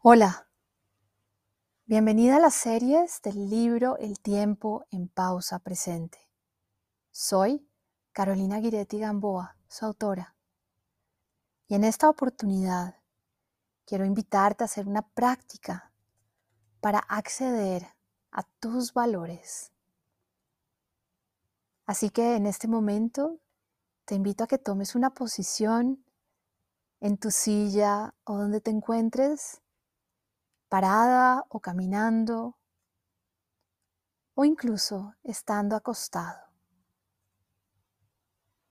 Hola, bienvenida a las series del libro El tiempo en pausa presente. Soy Carolina Guiretti Gamboa, su autora. Y en esta oportunidad quiero invitarte a hacer una práctica para acceder a tus valores. Así que en este momento te invito a que tomes una posición en tu silla o donde te encuentres parada o caminando o incluso estando acostado.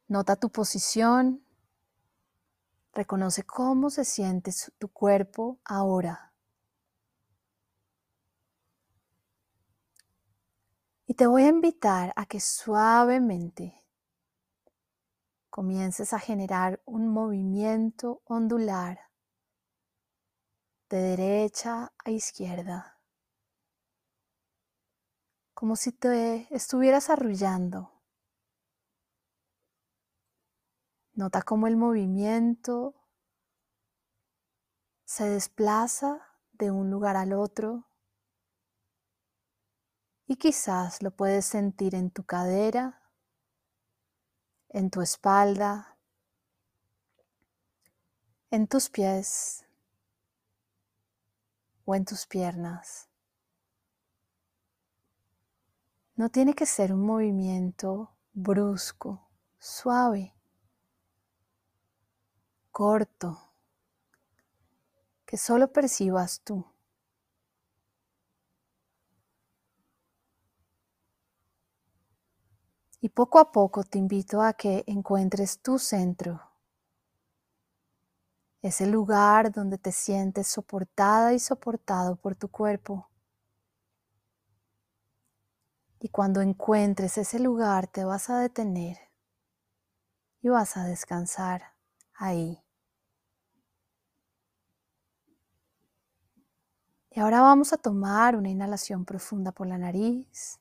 Nota tu posición, reconoce cómo se siente tu cuerpo ahora. Y te voy a invitar a que suavemente comiences a generar un movimiento ondular de derecha a izquierda, como si te estuvieras arrullando. Nota cómo el movimiento se desplaza de un lugar al otro. Y quizás lo puedes sentir en tu cadera, en tu espalda, en tus pies o en tus piernas. No tiene que ser un movimiento brusco, suave, corto, que solo percibas tú. Y poco a poco te invito a que encuentres tu centro ese lugar donde te sientes soportada y soportado por tu cuerpo. Y cuando encuentres ese lugar te vas a detener y vas a descansar ahí. Y ahora vamos a tomar una inhalación profunda por la nariz.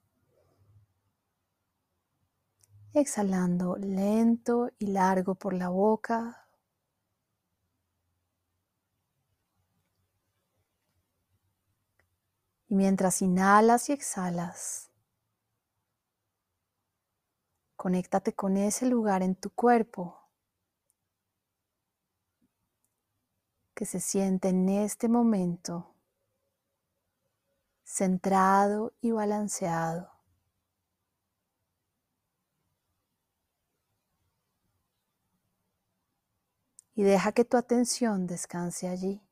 Exhalando lento y largo por la boca. Y mientras inhalas y exhalas, conéctate con ese lugar en tu cuerpo que se siente en este momento centrado y balanceado. Y deja que tu atención descanse allí.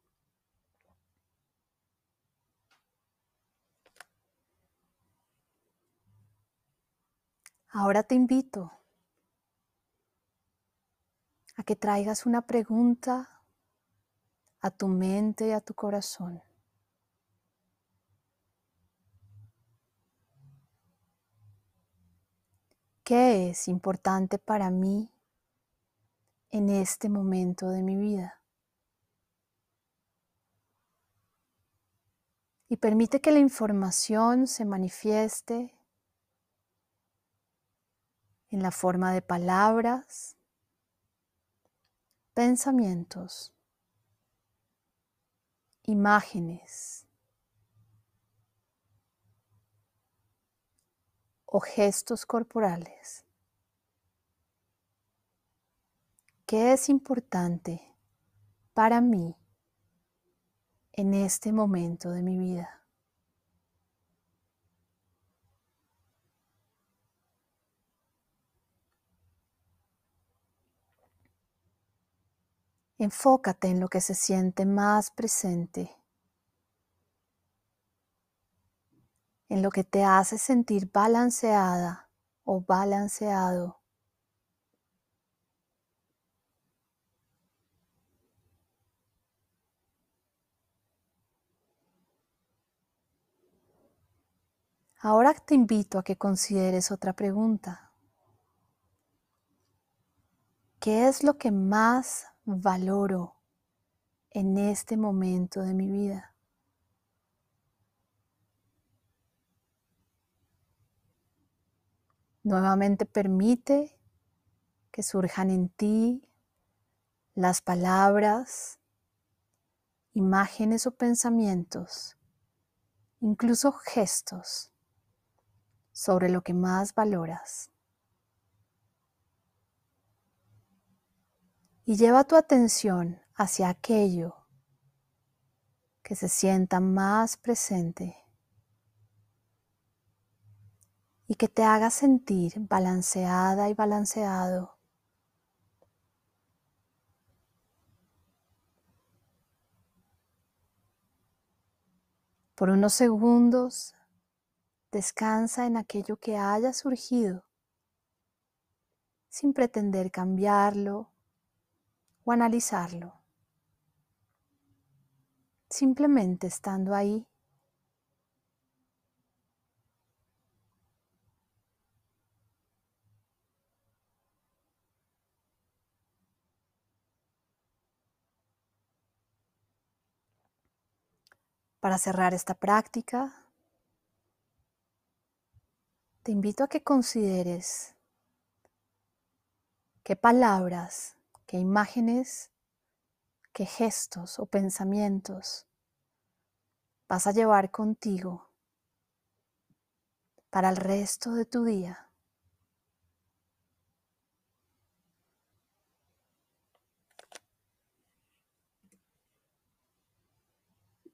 Ahora te invito a que traigas una pregunta a tu mente y a tu corazón. ¿Qué es importante para mí en este momento de mi vida? Y permite que la información se manifieste en la forma de palabras, pensamientos, imágenes o gestos corporales. ¿Qué es importante para mí en este momento de mi vida? Enfócate en lo que se siente más presente, en lo que te hace sentir balanceada o balanceado. Ahora te invito a que consideres otra pregunta. ¿Qué es lo que más valoro en este momento de mi vida. Nuevamente permite que surjan en ti las palabras imágenes o pensamientos, incluso gestos sobre lo que más valoras. Y lleva tu atención hacia aquello que se sienta más presente y que te haga sentir balanceada y balanceado. Por unos segundos descansa en aquello que haya surgido sin pretender cambiarlo o analizarlo. Simplemente estando ahí Para cerrar esta práctica, te invito a que consideres qué palabras, qué imágenes, qué gestos o pensamientos vas a llevar contigo para el resto de tu día.